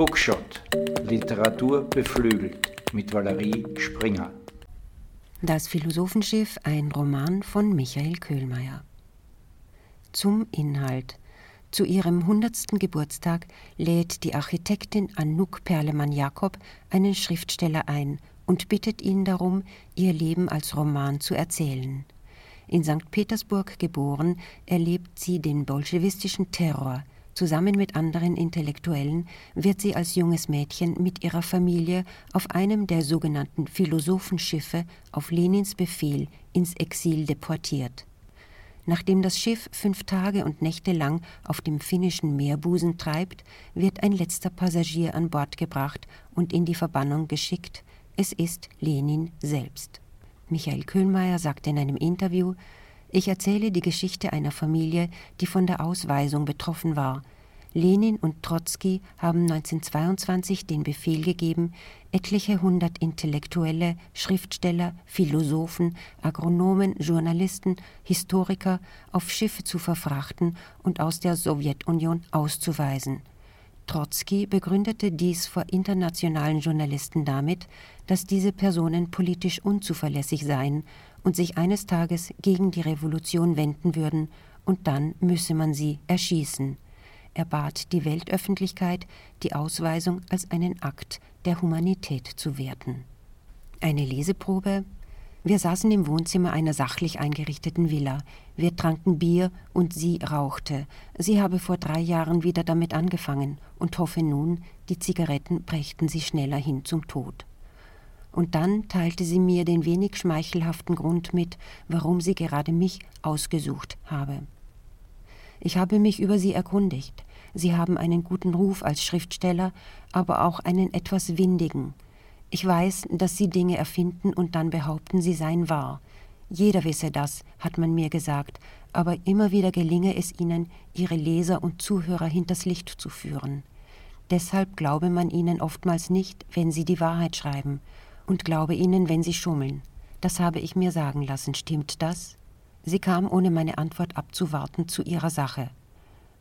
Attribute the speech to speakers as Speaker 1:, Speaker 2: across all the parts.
Speaker 1: Bookshot. Literatur beflügelt mit Valerie Springer.
Speaker 2: Das Philosophenschiff, ein Roman von Michael Köhlmeier. Zum Inhalt. Zu ihrem 100. Geburtstag lädt die Architektin Anouk Perlemann-Jakob einen Schriftsteller ein und bittet ihn darum, ihr Leben als Roman zu erzählen. In St. Petersburg geboren, erlebt sie den bolschewistischen Terror. Zusammen mit anderen Intellektuellen wird sie als junges Mädchen mit ihrer Familie auf einem der sogenannten Philosophenschiffe auf Lenins Befehl ins Exil deportiert. Nachdem das Schiff fünf Tage und Nächte lang auf dem finnischen Meerbusen treibt, wird ein letzter Passagier an Bord gebracht und in die Verbannung geschickt. Es ist Lenin selbst. Michael Köhlmeier sagte in einem Interview, ich erzähle die Geschichte einer Familie, die von der Ausweisung betroffen war. Lenin und Trotzki haben 1922 den Befehl gegeben, etliche hundert Intellektuelle, Schriftsteller, Philosophen, Agronomen, Journalisten, Historiker auf Schiffe zu verfrachten und aus der Sowjetunion auszuweisen. Trotzki begründete dies vor internationalen Journalisten damit, dass diese Personen politisch unzuverlässig seien und sich eines Tages gegen die Revolution wenden würden, und dann müsse man sie erschießen. Er bat die Weltöffentlichkeit, die Ausweisung als einen Akt der Humanität zu werten. Eine Leseprobe wir saßen im Wohnzimmer einer sachlich eingerichteten Villa. Wir tranken Bier und sie rauchte. Sie habe vor drei Jahren wieder damit angefangen und hoffe nun, die Zigaretten brächten sie schneller hin zum Tod. Und dann teilte sie mir den wenig schmeichelhaften Grund mit, warum sie gerade mich ausgesucht habe. Ich habe mich über sie erkundigt. Sie haben einen guten Ruf als Schriftsteller, aber auch einen etwas windigen. Ich weiß, dass Sie Dinge erfinden und dann behaupten, sie seien wahr. Jeder wisse das, hat man mir gesagt, aber immer wieder gelinge es Ihnen, Ihre Leser und Zuhörer hinters Licht zu führen. Deshalb glaube man Ihnen oftmals nicht, wenn Sie die Wahrheit schreiben, und glaube Ihnen, wenn Sie schummeln. Das habe ich mir sagen lassen, stimmt das? Sie kam, ohne meine Antwort abzuwarten, zu ihrer Sache.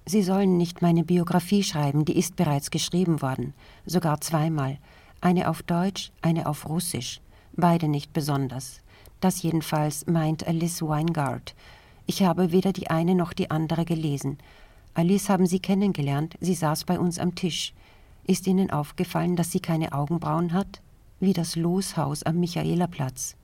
Speaker 2: Sie sollen nicht meine Biografie schreiben, die ist bereits geschrieben worden, sogar zweimal, eine auf Deutsch, eine auf Russisch, beide nicht besonders. Das jedenfalls meint Alice Weingart. Ich habe weder die eine noch die andere gelesen. Alice haben Sie kennengelernt, sie saß bei uns am Tisch. Ist Ihnen aufgefallen, dass sie keine Augenbrauen hat? Wie das Loshaus am Michaelerplatz.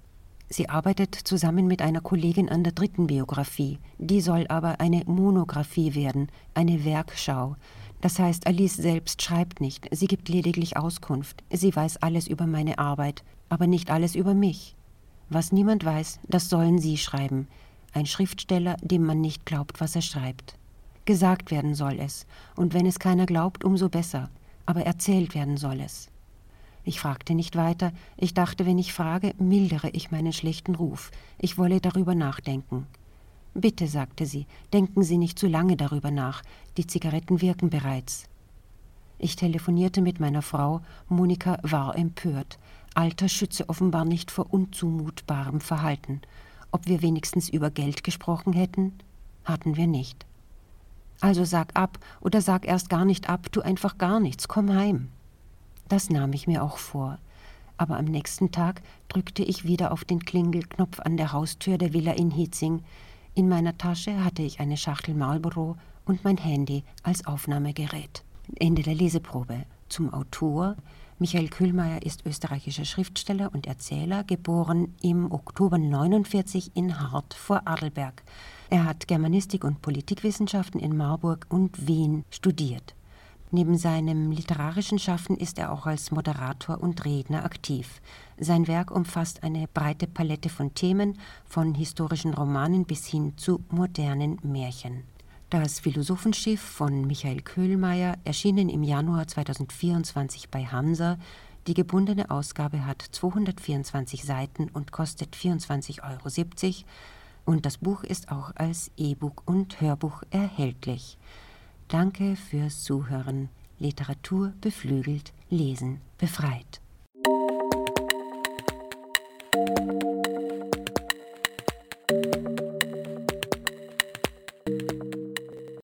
Speaker 2: Sie arbeitet zusammen mit einer Kollegin an der dritten Biografie. Die soll aber eine Monographie werden, eine Werkschau. Das heißt, Alice selbst schreibt nicht, sie gibt lediglich Auskunft. Sie weiß alles über meine Arbeit, aber nicht alles über mich. Was niemand weiß, das sollen Sie schreiben. Ein Schriftsteller, dem man nicht glaubt, was er schreibt. Gesagt werden soll es, und wenn es keiner glaubt, umso besser, aber erzählt werden soll es. Ich fragte nicht weiter, ich dachte, wenn ich frage, mildere ich meinen schlechten Ruf, ich wolle darüber nachdenken. Bitte, sagte sie, denken Sie nicht zu lange darüber nach, die Zigaretten wirken bereits. Ich telefonierte mit meiner Frau, Monika war empört. Alter schütze offenbar nicht vor unzumutbarem Verhalten. Ob wir wenigstens über Geld gesprochen hätten? Hatten wir nicht. Also sag ab oder sag erst gar nicht ab, tu einfach gar nichts, komm heim. Das nahm ich mir auch vor. Aber am nächsten Tag drückte ich wieder auf den Klingelknopf an der Haustür der Villa in Hietzing, in meiner Tasche hatte ich eine Schachtel Marlboro und mein Handy als Aufnahmegerät. Ende der Leseprobe. Zum Autor. Michael Kühlmeier ist österreichischer Schriftsteller und Erzähler, geboren im Oktober 49 in Hart vor Adelberg. Er hat Germanistik und Politikwissenschaften in Marburg und Wien studiert. Neben seinem literarischen Schaffen ist er auch als Moderator und Redner aktiv. Sein Werk umfasst eine breite Palette von Themen, von historischen Romanen bis hin zu modernen Märchen. Das Philosophenschiff von Michael Köhlmeier, erschienen im Januar 2024 bei Hansa. Die gebundene Ausgabe hat 224 Seiten und kostet 24,70 Euro. Und das Buch ist auch als E-Book und Hörbuch erhältlich. Danke fürs Zuhören. Literatur beflügelt, Lesen befreit.